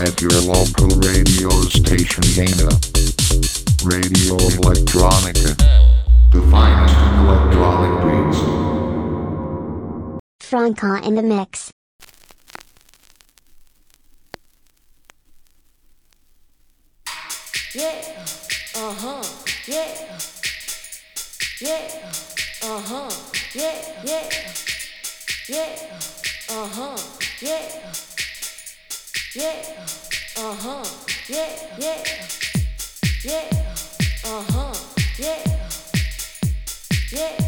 At your local radio station Dana. Radio Electronica. The finest electronic beats. Franka in the mix. Yeah. Uh huh. Yeah. Yeah. Uh huh. Yeah. Yeah. Yeah. Uh huh. Yeah. Yeah. Uh huh. Yeah. Yeah. Yeah. Uh huh. Yeah. Yeah.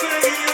say